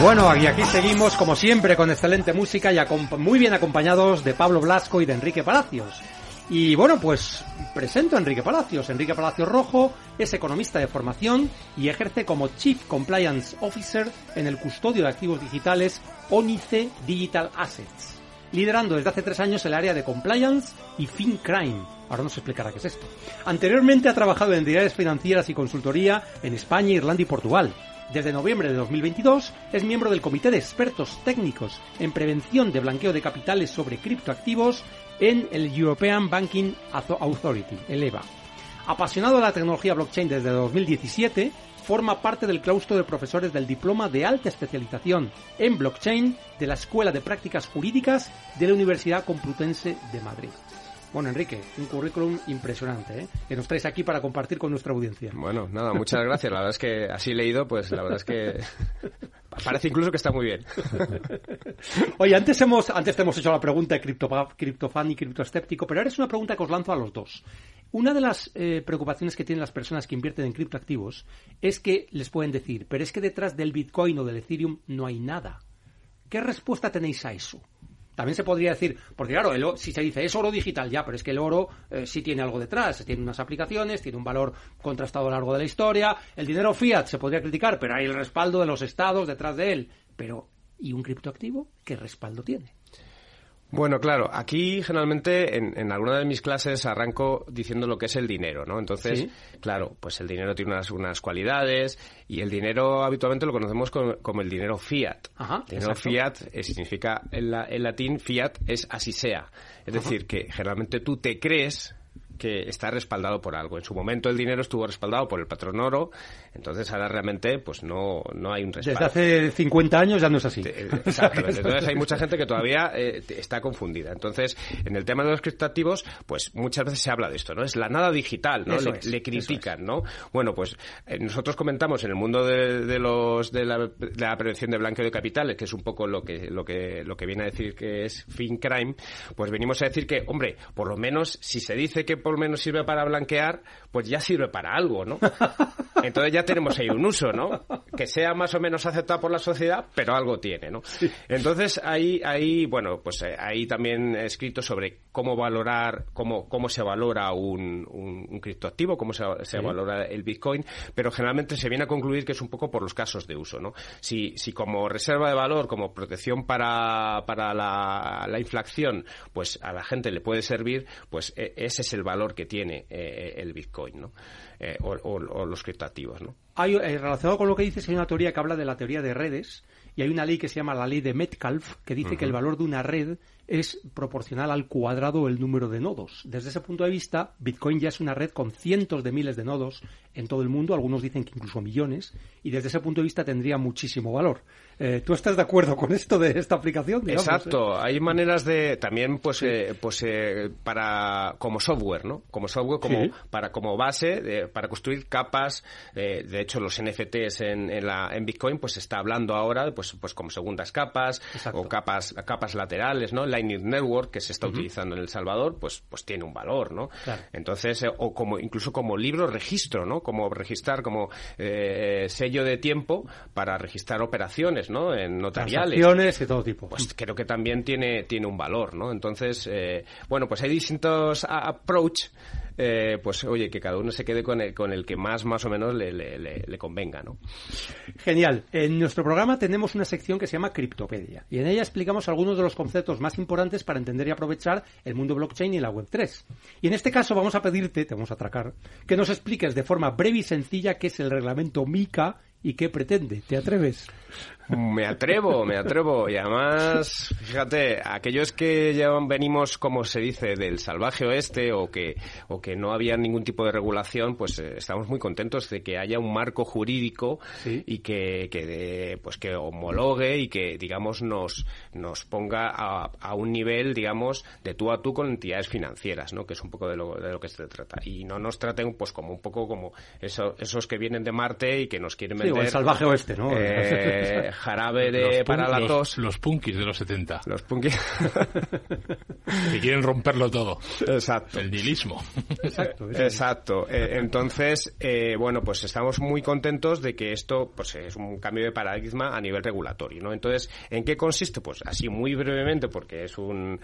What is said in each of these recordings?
Bueno, y aquí seguimos como siempre con excelente música y muy bien acompañados de Pablo Blasco y de Enrique Palacios. Y bueno, pues presento a Enrique Palacios. Enrique Palacios Rojo es economista de formación y ejerce como Chief Compliance Officer en el custodio de activos digitales ONICE Digital Assets, liderando desde hace tres años el área de compliance y FinCrime. Ahora nos explicará qué es esto. Anteriormente ha trabajado en entidades financieras y consultoría en España, Irlanda y Portugal desde noviembre de 2022 es miembro del Comité de Expertos Técnicos en Prevención de Blanqueo de Capitales sobre Criptoactivos en el European Banking Authority, el EBA. Apasionado de la tecnología blockchain desde 2017, forma parte del claustro de profesores del Diploma de Alta Especialización en Blockchain de la Escuela de Prácticas Jurídicas de la Universidad Complutense de Madrid. Bueno, Enrique, un currículum impresionante, ¿eh? Que nos traes aquí para compartir con nuestra audiencia. Bueno, nada, muchas gracias. La verdad es que así leído, pues la verdad es que parece incluso que está muy bien. Oye, antes hemos, antes te hemos hecho la pregunta de criptofan y criptoescéptico, pero ahora es una pregunta que os lanzo a los dos. Una de las eh, preocupaciones que tienen las personas que invierten en criptoactivos es que les pueden decir, pero es que detrás del Bitcoin o del Ethereum no hay nada. ¿Qué respuesta tenéis a eso? También se podría decir, porque claro, si se dice es oro digital, ya, pero es que el oro eh, sí tiene algo detrás, tiene unas aplicaciones, tiene un valor contrastado a lo largo de la historia. El dinero fiat se podría criticar, pero hay el respaldo de los estados detrás de él. Pero, ¿y un criptoactivo qué respaldo tiene? Bueno, claro, aquí generalmente en, en, alguna de mis clases arranco diciendo lo que es el dinero, ¿no? Entonces, claro, pues el dinero tiene unas, unas cualidades y el dinero habitualmente lo conocemos como, el dinero fiat. Ajá, el dinero fiat significa en, latín fiat es así sea. Es decir, que generalmente tú te crees que está respaldado por algo. En su momento el dinero estuvo respaldado por el patrón oro, entonces ahora realmente pues no, no hay un respaldo. Desde hace 50 años ya no es así. Exacto. Entonces hay mucha gente que todavía eh, está confundida. Entonces, en el tema de los criptativos, pues muchas veces se habla de esto, ¿no? Es la nada digital, ¿no? le, critican, ¿no? Bueno, pues eh, nosotros comentamos en el mundo de, los de la, prevención de blanqueo de capitales, que es un poco lo que lo que lo que viene a decir que es fin crime, pues venimos a decir que, hombre, por lo menos si se dice que por lo menos sirve para blanquear, pues ya sirve para algo, ¿no? Entonces ya tenemos ahí un uso, ¿no? Que sea más o menos aceptado por la sociedad, pero algo tiene, ¿no? Entonces ahí, ahí bueno, pues eh, ahí también he escrito sobre cómo valorar, cómo, cómo se valora un, un, criptoactivo, cómo se, se valora el Bitcoin, pero generalmente se viene a concluir que es un poco por los casos de uso, ¿no? Si, si como reserva de valor, como protección para, para la, la inflación, pues a la gente le puede servir, pues e, ese es el valor valor que tiene eh, el Bitcoin, ¿no? Eh, o, los criptativos, ¿no? Hay, eh, relacionado con lo que dices, hay una teoría que habla de la teoría de redes y hay una ley que se llama la ley de Metcalfe que dice que el valor de una red es proporcional al cuadrado el número de nodos. Desde ese punto de vista, Bitcoin ya es una red con cientos de miles de nodos en todo el mundo, algunos dicen que incluso millones, y desde ese punto de vista tendría muchísimo valor. Eh, ¿Tú estás de acuerdo con esto de esta aplicación? Exacto. Eh? Hay maneras de también, pues, eh, pues para como software, ¿no? Como software, como para como base para construir capas. de hecho, los NFTs en, en, la, en Bitcoin, pues se está hablando ahora, pues, pues como segundas capas o capas capas laterales, ¿no? Lightning Network que se está utilizando en El Salvador, pues, pues tiene un valor, ¿no? Entonces, o como incluso como libro registro, ¿no? Como registrar como sello de tiempo para registrar operaciones ¿no? En notariales. de todo tipo. Pues creo que también tiene, tiene un valor, ¿no? Entonces, eh, bueno, pues hay distintos approach eh, pues oye, que cada uno se quede con el, con el que más más o menos le, convenga, ¿no? Genial. En nuestro programa tenemos una sección que se llama Criptopedia y en ella explicamos algunos de los conceptos más importantes para entender y aprovechar el mundo blockchain y la Web3. Y en este caso vamos a pedirte, te vamos a atracar, que nos expliques de forma breve y sencilla qué es el reglamento MICA y qué pretende. ¿Te atreves? Me atrevo, me atrevo. Y además, fíjate, aquellos que ya venimos, como se dice, del salvaje oeste o que, o que no había ningún tipo de regulación, pues eh, estamos muy contentos de que haya un marco jurídico y que, que, pues que homologue y que, digamos, nos, nos ponga a, a, un nivel, digamos, de tú a tú con entidades financieras, ¿no? Que es un poco de lo, de lo que se trata. Y no nos traten, pues, como un poco como esos que vienen de Marte y que nos quieren vender. Sí, o el salvaje oeste, ¿no? Eh, jarabe de, para la tos. Los punkis de los 70. Los punkis. que quieren romperlo todo. Exacto. El nihilismo. Exacto. Exacto. Eh, entonces, eh, bueno, pues estamos muy contentos de que esto pues es un cambio de paradigma a nivel regulatorio, ¿no? Entonces, ¿en qué consiste? Pues así muy brevemente, porque es un,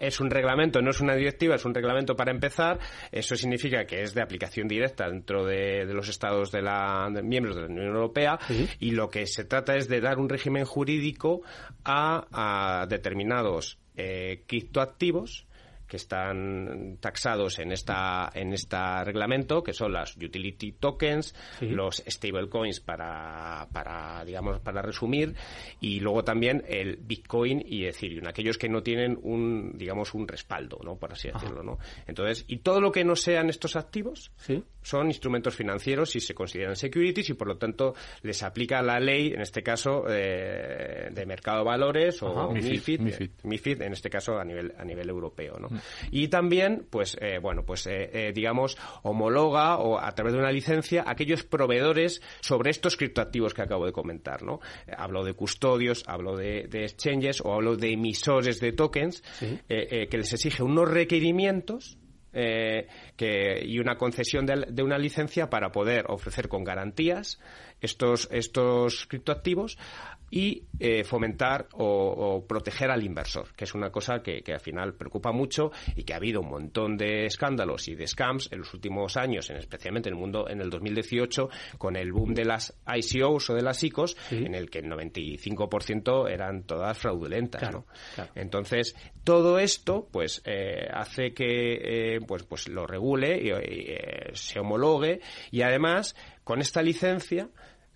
es un reglamento, no es una directiva, es un reglamento para empezar. Eso significa que es de aplicación directa dentro de, los estados de la miembros de la Unión Europea y lo que se trata es de dar un régimen jurídico a, determinados eh, criptoactivos que están taxados en esta en este reglamento, que son las utility tokens, los stablecoins para, para, digamos, para resumir, y luego también el Bitcoin y Ethereum, aquellos que no tienen un, digamos, un respaldo, ¿no? Por así decirlo, ¿no? Entonces, y todo lo que no sean estos activos son instrumentos financieros y se consideran securities y por lo tanto les aplica la ley, en este caso, eh, de mercado de valores o MIFID, MIFID, en este caso a nivel, a nivel europeo, ¿no? Y también, pues, eh, bueno, pues, eh, eh, digamos, homologa o a través de una licencia aquellos proveedores sobre estos criptoactivos que acabo de comentar, ¿no? Hablo de custodios, hablo de, exchanges o hablo de emisores de tokens que les exige unos requerimientos que, y una concesión de, de, una licencia para poder ofrecer con garantías estos, estos criptoactivos y eh, fomentar o, proteger al inversor, que es una cosa que, al final preocupa mucho y que ha habido un montón de escándalos y de scams en los últimos años, en, especialmente en el mundo en el 2018, con el boom de las ICOs o de las ICOs, en el que el 95% eran todas fraudulentas. ¿no? Entonces, todo esto pues eh, hace que eh, pues, pues lo regule y se homologue y además con esta licencia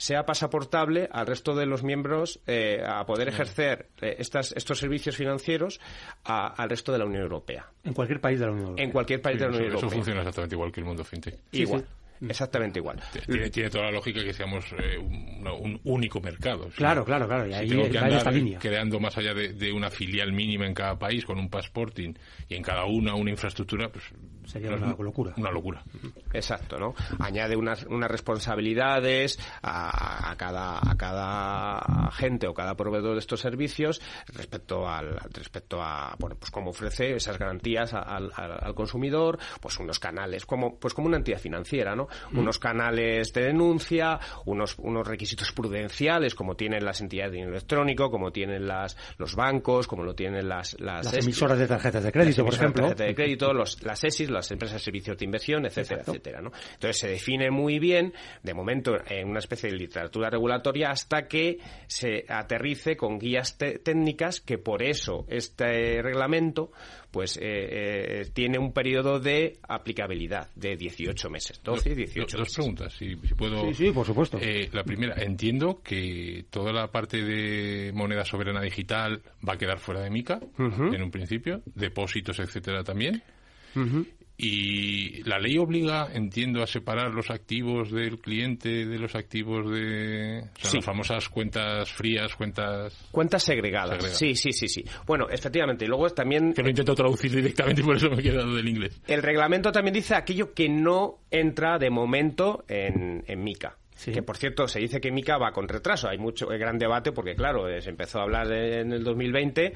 sea pasaportable al resto de los miembros eh, a poder ejercer eh, estas, estos servicios financieros al resto de la Unión Europea. En cualquier país de la Unión Europea. En cualquier país de la Unión Europea. Eso funciona exactamente igual que el mundo fintech. igual. Exactamente igual. Tiene, toda la lógica que seamos eh, un, único mercado. Claro, claro, claro. Y ahí tengo que andar creando más allá de, una filial mínima en cada país con un passporting y en cada una una infraestructura, pues sería una locura. Una locura. Exacto, ¿no? Añade unas, unas responsabilidades a, cada a cada agente o cada proveedor de estos servicios respecto al respecto a bueno pues cómo ofrece esas garantías al, al consumidor, pues unos canales como pues como una entidad financiera, ¿no? Mm. unos canales de denuncia, unos, unos requisitos prudenciales como tienen las entidades de dinero electrónico, como tienen las, los bancos, como lo tienen las... Las, emisoras de tarjetas de crédito, por ejemplo. De, de crédito, los, las ESIS, las empresas de servicios de inversión, etcétera, etcétera. ¿no? Entonces se define muy bien, de momento, en una especie de literatura regulatoria hasta que se aterrice con guías técnicas que por eso este reglamento pues eh, eh, tiene un periodo de aplicabilidad de 18 meses, 12 y 18 Dos preguntas, si, puedo. Sí, sí, por supuesto. Eh, la primera, entiendo que toda la parte de moneda soberana digital va a quedar fuera de MICA, en un principio, depósitos, etcétera, también. Y la ley obliga, entiendo, a separar los activos del cliente de los activos de las famosas cuentas frías, cuentas cuentas segregadas. Sí, sí, sí, sí. Bueno, efectivamente. Y luego también que lo intento traducir directamente, por eso me he quedado del inglés. El reglamento también dice aquello que no entra de momento en, en MICA. Que por cierto, se dice que Mica va con retraso. Hay mucho gran debate porque, claro, se empezó a hablar en el 2020,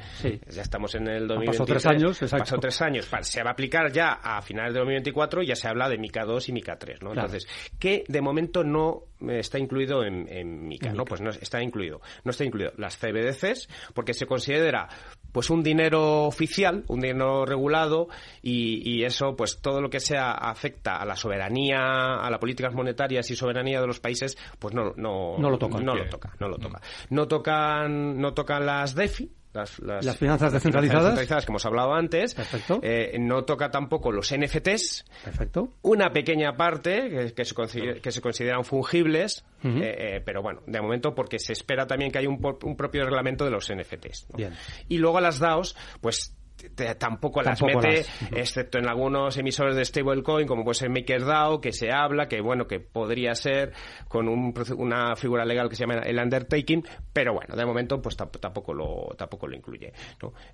ya estamos en el 2023. Pasó tres años, exacto. Pasó tres años. Se va a aplicar ya a finales de 2024 y ya se habla de Mica 2 y Mica 3, ¿no? Entonces, que de momento no está incluido en, en MICA, ¿no? Pues no está incluido. No está incluido las CBDCs porque se considera pues un dinero oficial, un dinero regulado y, eso, pues todo lo que sea afecta a la soberanía, a las políticas monetarias y soberanía de los países, pues no, no, no lo toca. No lo toca, no lo toca. No tocan, no tocan las DEFI, las, finanzas descentralizadas. que hemos hablado antes. Perfecto. Eh, no toca tampoco los NFTs. Perfecto. Una pequeña parte que, se, que se consideran fungibles, eh, eh, pero bueno, de momento porque se espera también que haya un, un propio reglamento de los NFTs. Bien. Y luego las DAOs, pues tampoco, las mete, excepto en algunos emisores de stablecoin, como puede ser MakerDAO, que se habla, que bueno, que podría ser con una figura legal que se llama el undertaking, pero bueno, de momento pues tampoco lo, tampoco lo incluye.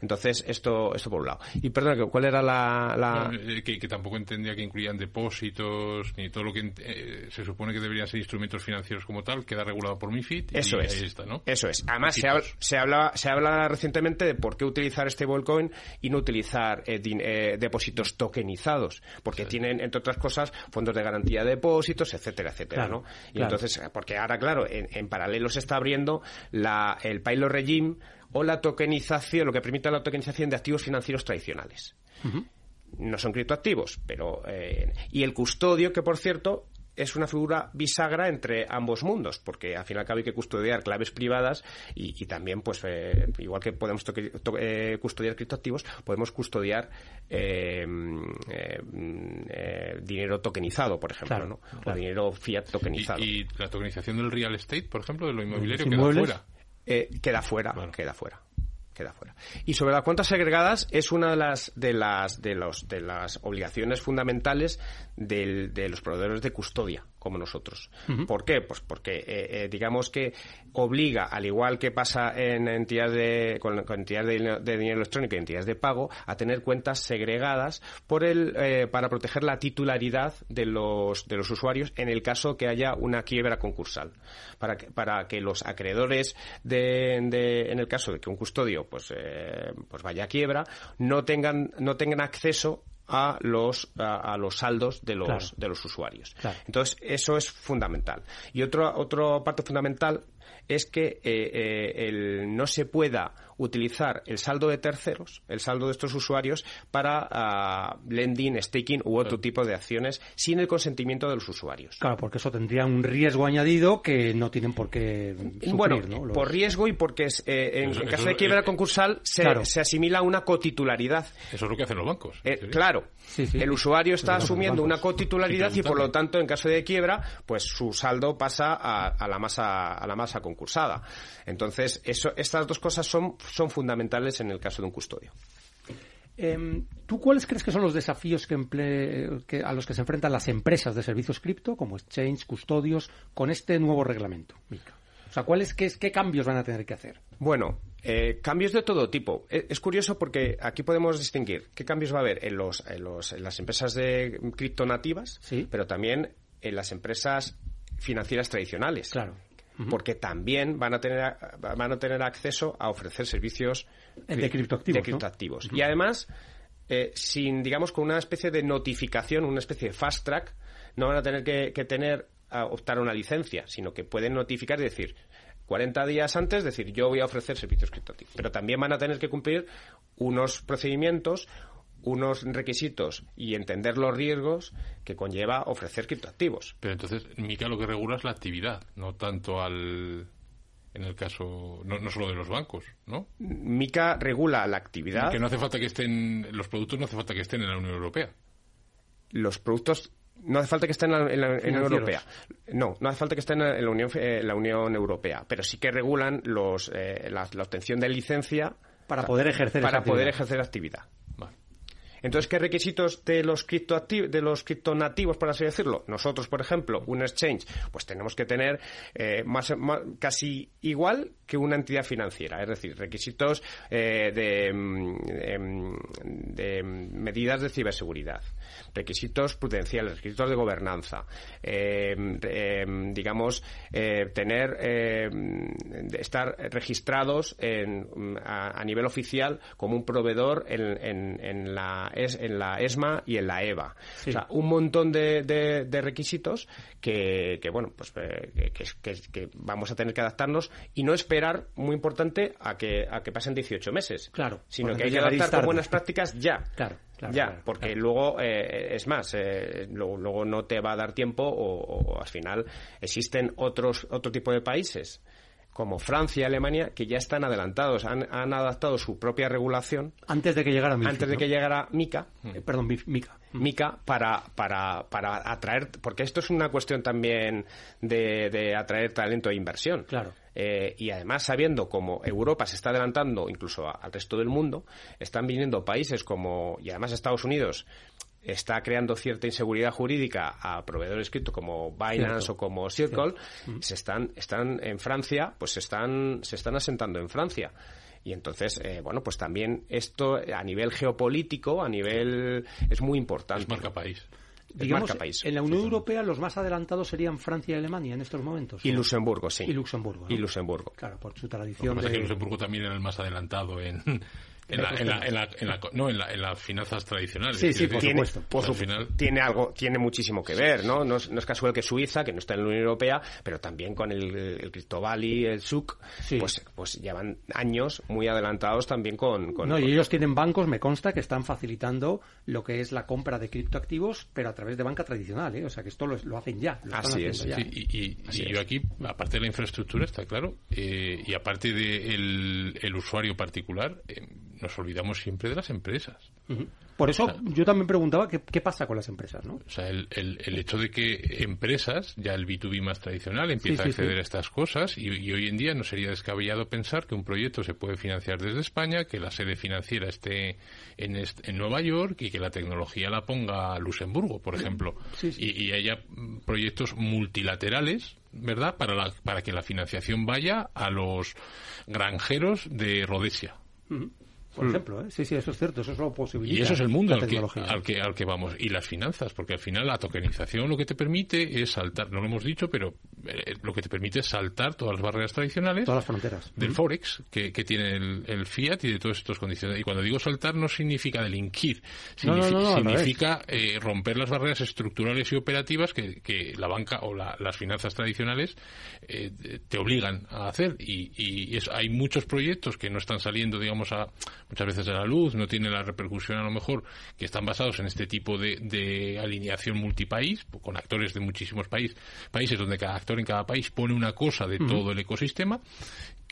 Entonces, esto, esto por un lado. Y perdón, ¿cuál era la...? Eh, que, tampoco entendía que incluían depósitos, ni todo lo que eh, se supone que deberían ser instrumentos financieros como tal, queda regulado por MIFID. Eso es. Eso es. Además, se, se, habla, se habla recientemente de por qué utilizar stablecoin y no utilizar eh, eh, depósitos tokenizados, porque tienen, entre otras cosas, fondos de garantía de depósitos, etcétera, etcétera, ¿no? Y entonces, porque ahora, claro, en, paralelo se está abriendo la, el pilot regime o la tokenización, lo que permite la tokenización de activos financieros tradicionales. No son criptoactivos, pero... Eh, y el custodio, que por cierto, es una figura bisagra entre ambos mundos, porque al fin y al cabo hay que custodiar claves privadas y, también, pues, eh, igual que podemos eh, custodiar criptoactivos, podemos custodiar eh, dinero tokenizado, por ejemplo, ¿no? O dinero fiat tokenizado. ¿Y, la tokenización del real estate, por ejemplo, de lo inmobiliario, queda fuera? queda fuera, queda fuera queda fuera. Y sobre las cuentas segregadas es una de las de las de los de las obligaciones fundamentales de los proveedores de custodia como nosotros. ¿Por qué? Pues porque eh, eh, digamos que obliga, al igual que pasa en entidades de, con, entidades de, dinero electrónico y entidades de pago, a tener cuentas segregadas por el, eh, para proteger la titularidad de los, de los usuarios en el caso que haya una quiebra concursal. Para que, para que los acreedores de, en el caso de que un custodio pues, pues vaya a quiebra, no tengan, no tengan acceso a los, a, los saldos de los, de los usuarios. Entonces, eso es fundamental. Y otro, otra parte fundamental es que eh, eh, el, no se pueda utilizar el saldo de terceros, el saldo de estos usuarios, para ah, lending, staking u otro tipo de acciones sin el consentimiento de los usuarios. Claro, porque eso tendría un riesgo añadido que no tienen por qué sufrir, Bueno, ¿no? por riesgo y porque eh, en, caso de quiebra concursal se, se, asimila a una cotitularidad. Eso es lo que hacen los bancos. claro, el usuario está asumiendo una cotitularidad y por lo tanto en caso de quiebra, pues su saldo pasa a, a la masa a la masa concursada. Entonces, eso, estas dos cosas son, son fundamentales en el caso de un custodio. Em, ¿Tú cuáles crees que son los desafíos que, a los que se enfrentan las empresas de servicios cripto, como exchange, custodios, con este nuevo reglamento? O sea, ¿cuáles, qué, qué cambios van a tener que hacer? Bueno, eh, cambios de todo tipo. E, es, curioso porque aquí podemos distinguir qué cambios va a haber en, los, en, los, en las empresas de cripto nativas, ¿Sí? pero también en las empresas financieras tradicionales. Claro porque también van a tener van a tener acceso a ofrecer servicios de criptoactivos. Y además, eh, sin digamos con una especie de notificación, una especie de fast track, no van a tener que, tener a optar a una licencia, sino que pueden notificar y decir 40 días antes, decir yo voy a ofrecer servicios criptoactivos. Pero también van a tener que cumplir unos procedimientos, unos requisitos y entender los riesgos que conlleva ofrecer criptoactivos. Pero entonces, MICA lo que regula es la actividad, no tanto al en el caso no, no solo de los bancos, ¿no? MICA regula la actividad. Que no hace falta que estén los productos no hace falta que estén en la Unión Europea. Los productos no hace falta que estén en la, Unión Europea. No, no hace falta que estén en la Unión, la Unión Europea, pero sí que regulan los, eh, la, obtención de licencia para poder ejercer para poder ejercer actividad. Entonces, ¿qué requisitos de los de los criptonativos, por así decirlo? Nosotros, por ejemplo, un exchange, pues tenemos que tener eh, más, casi igual que una entidad financiera, es decir, requisitos eh, de, mm, em, de, medidas de ciberseguridad, requisitos prudenciales, requisitos de gobernanza, em, em, digamos, eh, tener, estar registrados a, nivel oficial como un proveedor en, en la es, en la ESMA y en la EVA. O sea, un montón de, de, requisitos que, que, bueno, pues eh, que, que, vamos a tener que adaptarnos y no esperar, muy importante, a que, a que pasen 18 meses. Claro. Sino que hay que adaptar con buenas prácticas ya. Claro ya, porque luego, eh, es más, eh, luego, no te va a dar tiempo o, al final existen otros otro tipo de países como Francia y Alemania que ya están adelantados, han, adaptado su propia regulación antes de que llegara antes de que llegara Mica, eh, perdón, Mica, Mica para, para, para atraer, porque esto es una cuestión también de, de atraer talento e inversión. Claro. Eh, y además sabiendo cómo Europa se está adelantando incluso al resto del mundo, están viniendo países como, y además Estados Unidos, está creando cierta inseguridad jurídica a proveedores cripto como Binance o como Circle, se están, están en Francia, pues se están, se están asentando en Francia. Y entonces, eh, bueno, pues también esto a nivel geopolítico, a nivel, es muy importante. Es marca país. Digamos, en la Unión Europea los más adelantados serían Francia y Alemania en estos momentos. Y Luxemburgo, sí. Y Luxemburgo. Y Luxemburgo. Claro, por su tradición. de... que Luxemburgo también era el más adelantado en, en la, en, la, en, la, en, la, no, en, la, en las finanzas tradicionales. Sí, sí, por tiene, supuesto. Por su, final... Tiene algo, tiene muchísimo que ver, ¿no? No es, no es, casual que Suiza, que no está en la Unión Europea, pero también con el, el Crypto Valley, el SUC, sí. pues, pues llevan años muy adelantados también con, con No, con... y ellos tienen bancos, me consta, que están facilitando lo que es la compra de criptoactivos, pero a través de banca tradicional, ¿eh? O sea, que esto lo, lo hacen ya. Lo Así es. Ya. Sí, y, y, Así y yo aquí, aparte de la infraestructura, está claro, eh, y aparte del de el usuario particular, eh, nos olvidamos siempre de las empresas. Por eso yo también preguntaba qué, qué, pasa con las empresas, ¿no? O sea, el, el, el, hecho de que empresas, ya el B2B más tradicional, empieza sí, a acceder sí. a estas cosas y, y, hoy en día no sería descabellado pensar que un proyecto se puede financiar desde España, que la sede financiera esté en, est en Nueva York y que la tecnología la ponga Luxemburgo, por ejemplo. Y, y haya proyectos multilaterales ¿verdad? Para, la, para que la financiación vaya a los granjeros de Rhodesia. Uh -huh por mm. ejemplo. ¿eh? Sí, sí, eso es cierto, eso es lo posibilita. Y eso es el mundo al que, al que, al, que, vamos. Y las finanzas, porque al final la tokenización lo que te permite es saltar, no lo hemos dicho, pero eh, lo que te permite es saltar todas las barreras tradicionales. Todas las fronteras. Del mm. Forex, que, que tiene el, el, Fiat y de todos estos condiciones. Y cuando digo saltar no significa delinquir, significa, no, no, no, significa eh, romper las barreras estructurales y operativas que, que la banca o la, las finanzas tradicionales eh, te obligan a hacer. Y, y es, hay muchos proyectos que no están saliendo, digamos, a muchas veces a la luz, no tiene la repercusión a lo mejor que están basados en este tipo de, de alineación multipaís, con actores de muchísimos país, países donde cada actor en cada país pone una cosa de uh -huh. todo el ecosistema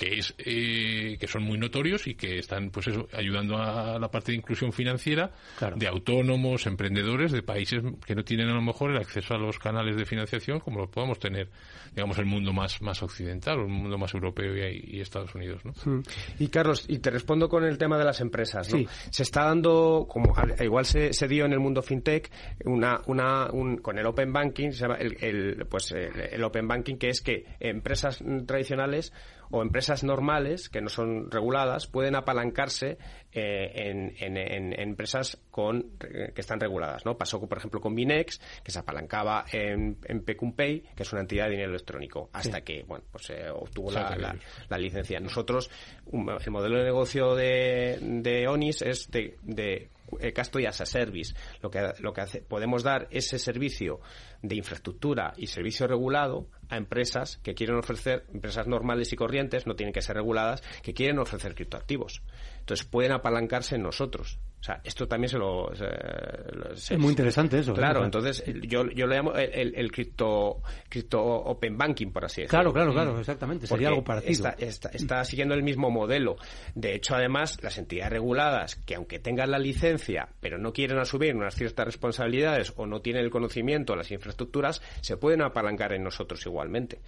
que es eh, que son muy notorios y que están pues eso ayudando a la parte de inclusión financiera claro. de autónomos emprendedores de países que no tienen a lo mejor el acceso a los canales de financiación como lo podamos tener digamos el mundo más más occidental o el mundo más europeo y, y Estados Unidos ¿no? Mm. y Carlos y te respondo con el tema de las empresas ¿no? sí. se está dando como igual se, se, dio en el mundo fintech una una un, con el open banking se llama el, el pues el, el open banking que es que empresas tradicionales o empresas normales que no son reguladas pueden apalancarse eh, en, en, en, empresas con, eh, que están reguladas. ¿no? Pasó, por ejemplo, con Binex, que se apalancaba en, en Pecumpay, que es una entidad de dinero electrónico, hasta sí. que bueno, pues, eh, obtuvo la, la, la, licencia. Nosotros, un, el modelo de negocio de, de ONIS es de, de eh, custody as a service. Lo que, lo que hace, podemos dar ese servicio de infraestructura y servicio regulado a empresas que quieren ofrecer, empresas normales y corrientes, no tienen que ser reguladas, que quieren ofrecer criptoactivos. Entonces pueden apalancarse en nosotros. O sea, esto también se lo... Se, se, es muy interesante eso. Claro, ¿eh? entonces yo, yo le llamo el, el, el cripto, cripto open banking, por así decirlo. Claro, claro, claro, exactamente. Sería algo parecido. Está, está, está, siguiendo el mismo modelo. De hecho, además, las entidades reguladas, que aunque tengan la licencia, pero no quieren asumir unas ciertas responsabilidades o no tienen el conocimiento, las infraestructuras, se pueden apalancar en nosotros igualmente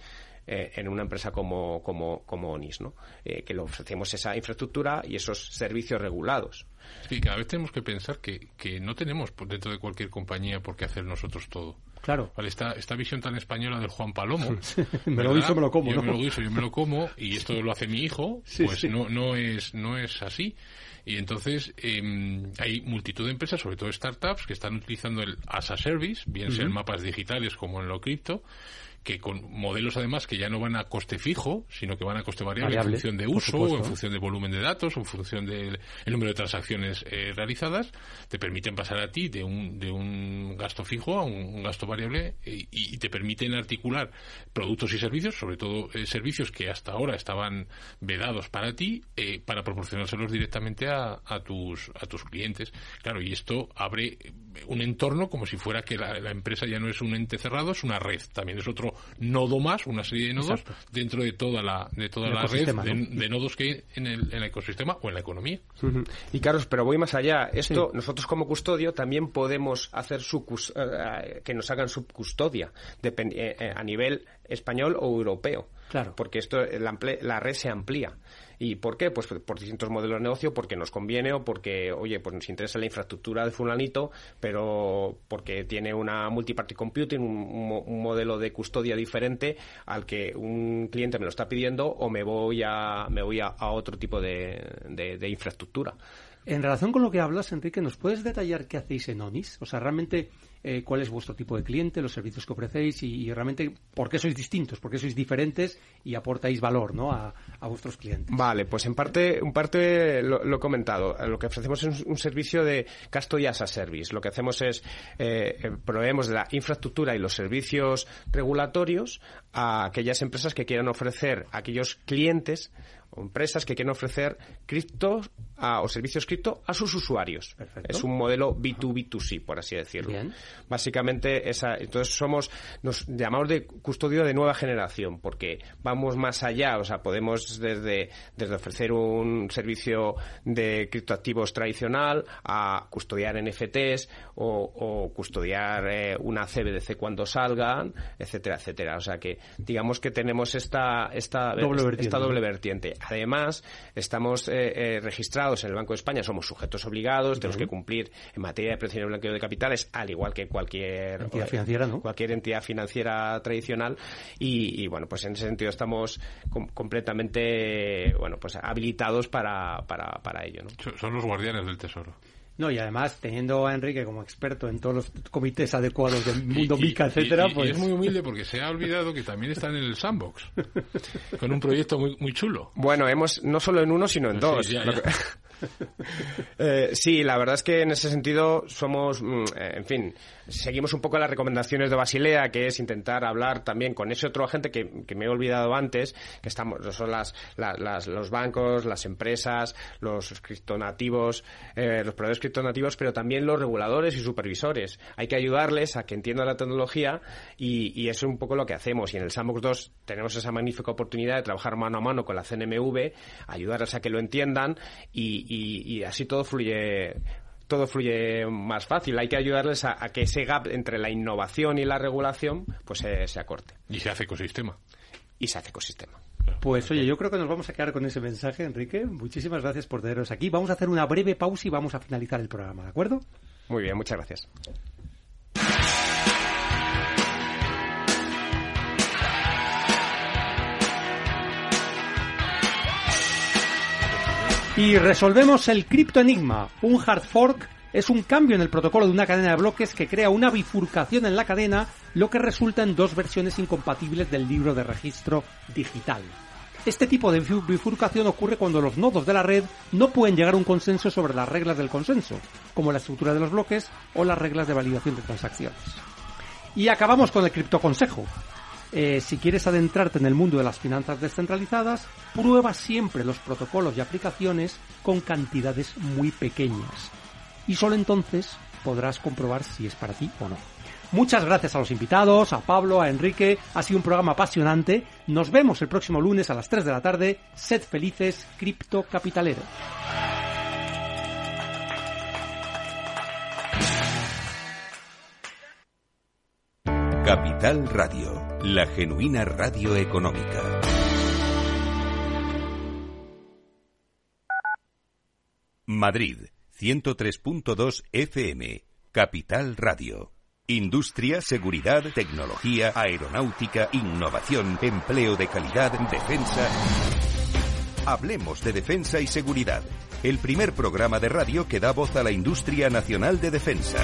eh, en una empresa como, como, como ONIS, ¿no? Eh, que le ofrecemos esa infraestructura y esos servicios regulados. Sí, cada vez tenemos que pensar que, que no tenemos dentro de cualquier compañía por qué hacer nosotros todo. Claro. Esta, esta visión tan española del Juan Palomo. me lo guiso, me lo como. Yo me lo guiso, yo me lo como, y esto lo hace mi hijo, pues No, no, es, no es así. Y entonces em, hay multitud de empresas, sobre todo startups, que están utilizando el as a service, bien sean mapas digitales como en lo cripto, que con modelos además que ya no van a coste fijo, sino que van a coste variable, en función de uso, o en función del volumen de datos, o en función del número de transacciones eh, realizadas, te permiten pasar a ti de un, de un gasto fijo a un, gasto variable eh, y, te permiten articular productos y servicios, sobre todo eh, servicios que hasta ahora estaban vedados para ti, para proporcionárselos directamente a, a, tus, a tus clientes. Claro, y esto abre un entorno como si fuera que la, empresa ya no es un ente cerrado, es una red. También es otro nodo más, una serie de nodos dentro de toda la, de toda la red de, nodos que hay en el, ecosistema o en la economía. Y Carlos, pero voy más allá. Esto, nosotros como custodio también podemos hacer su, eh, que nos hagan su custodia eh, eh, a nivel español o europeo. Claro. Porque esto, la, la red se amplía. ¿Y por qué? Pues por distintos modelos de negocio, porque nos conviene o porque, oye, pues nos interesa la infraestructura de fulanito, pero porque tiene una multiparty computing, un, modelo de custodia diferente al que un cliente me lo está pidiendo o me voy a, me voy a, otro tipo de, de infraestructura. En relación con lo que hablas, Enrique, ¿nos puedes detallar qué hacéis en ONIS? O sea, realmente eh, cuál es vuestro tipo de cliente, los servicios que ofrecéis y, realmente por qué sois distintos, por qué sois diferentes y aportáis valor ¿no? a, vuestros clientes. Vale, pues en parte, en parte lo, he comentado. Lo que ofrecemos es un, servicio de custody as a service. Lo que hacemos es eh, eh, proveemos de la infraestructura y los servicios regulatorios a aquellas empresas que quieran ofrecer a aquellos clientes o empresas que quieren ofrecer cripto o servicios cripto a sus usuarios. Es un modelo B2B2C, por así decirlo. Básicamente, esa, entonces somos, nos llamamos de custodio de nueva generación, porque vamos más allá, o sea, podemos desde, desde ofrecer un servicio de criptoactivos tradicional a custodiar NFTs o, custodiar eh, una CBDC cuando salgan, etcétera, etcétera. O sea que, digamos que tenemos esta, esta doble vertiente. Además, estamos eh, eh, registrados en el Banco de España, somos sujetos obligados, tenemos que cumplir en materia de prevención y blanqueo de capitales, al igual que cualquier entidad financiera, ¿no? cualquier entidad financiera tradicional. Y, bueno, pues en ese sentido estamos completamente bueno, pues habilitados para, para, para ello. ¿no? Son los guardianes del tesoro. No, y además, teniendo a Enrique como experto en todos los comités adecuados del mundo MICA, etcétera, pues... es muy humilde porque se ha olvidado que también están en el sandbox, con un proyecto muy, muy chulo. Bueno, hemos no solo en uno, sino en dos. Eh, sí, la verdad es que en ese sentido somos, mm, eh, en fin, seguimos un poco las recomendaciones de Basilea, que es intentar hablar también con ese otro agente que, me he olvidado antes, que estamos, son las, los bancos, las empresas, los criptonativos, eh, los proveedores criptonativos, pero también los reguladores y supervisores. Hay que ayudarles a que entiendan la tecnología y, y eso es un poco lo que hacemos. Y en el Sandbox 2 tenemos esa magnífica oportunidad de trabajar mano a mano con la CNMV, ayudarles a que lo entiendan y, y, así todo fluye todo fluye más fácil. Hay que ayudarles a, que ese gap entre la innovación y la regulación pues se acorte. Y se hace ecosistema. Y se hace ecosistema. Pues oye, yo creo que nos vamos a quedar con ese mensaje, Enrique. Muchísimas gracias por teneros aquí. Vamos a hacer una breve pausa y vamos a finalizar el programa, ¿de acuerdo? Muy bien, muchas gracias. Y resolvemos el criptoenigma. Un hard fork es un cambio en el protocolo de una cadena de bloques que crea una bifurcación en la cadena, lo que resulta en dos versiones incompatibles del libro de registro digital. Este tipo de bifurcación ocurre cuando los nodos de la red no pueden llegar a un consenso sobre las reglas del consenso, como la estructura de los bloques o las reglas de validación de transacciones. Y acabamos con el criptoconsejo. Eh, si quieres adentrarte en el mundo de las finanzas descentralizadas, prueba siempre los protocolos y aplicaciones con cantidades muy pequeñas. Y solo entonces podrás comprobar si es para ti o no. Muchas gracias a los invitados, a Pablo, a Enrique. Ha sido un programa apasionante. Nos vemos el próximo lunes a las 3 de la tarde. Sed felices, criptocapitaleros. Capital Radio, la genuina radio económica. Madrid, 103.2 FM, Capital Radio. Industria, seguridad, tecnología, aeronáutica, innovación, empleo de calidad, defensa. Hablemos de defensa y seguridad. El primer programa de radio que da voz a la industria nacional de defensa.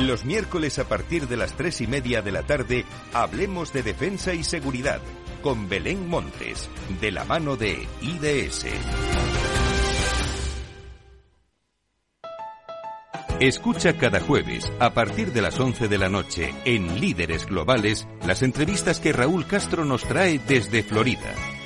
Los miércoles a partir de las tres y media de la tarde, hablemos de defensa y seguridad con Belén Montes, de la mano de IDS. Escucha cada jueves, a partir de las 11 de la noche, en Líderes Globales, las entrevistas que Raúl Castro nos trae desde Florida.